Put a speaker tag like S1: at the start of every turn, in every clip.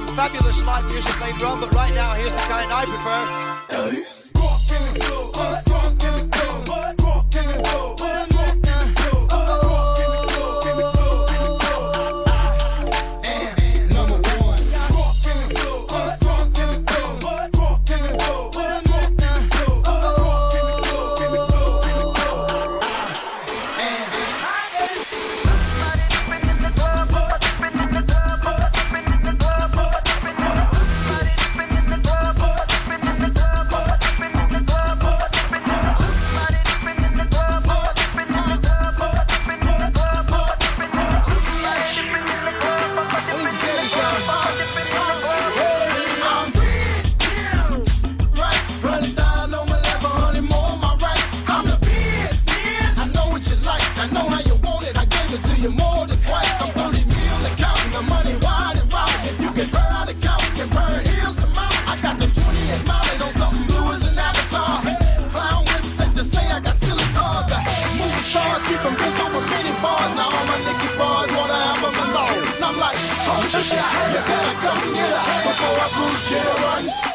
S1: fabulous live music later on, but right now, here's the kind I prefer.
S2: Shit, you better come get her before I bruise you to run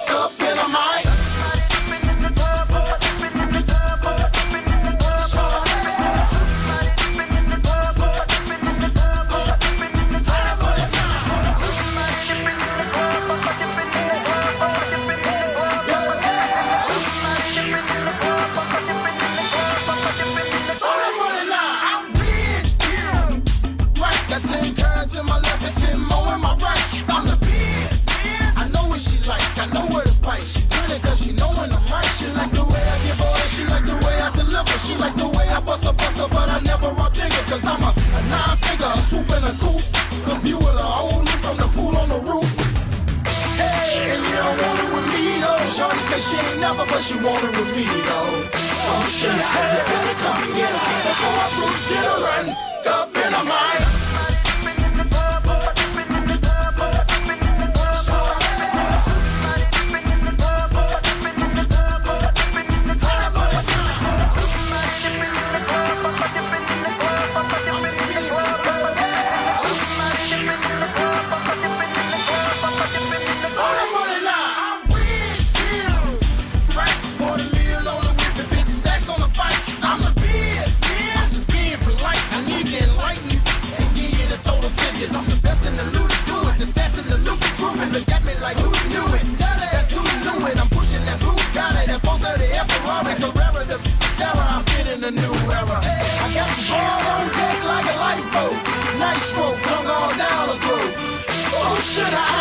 S2: She like the way I bust a bust her, but I never rock digger. Cause I'm a, a nine figure, a swoop and a coupe. The view of the whole loop from the pool on the roof. Hey, and you don't want it with me though. Shorty say she ain't never, but she want it with me though. look at me like who knew it? That's who knew it. I'm pushing that boot, got it. that 430 F Ferrari, Carrera, the Stara. I'm fitting a new era. I got you ball on deck like a lifeboat. Nice stroke, tongue all down the throat. Oh, should I?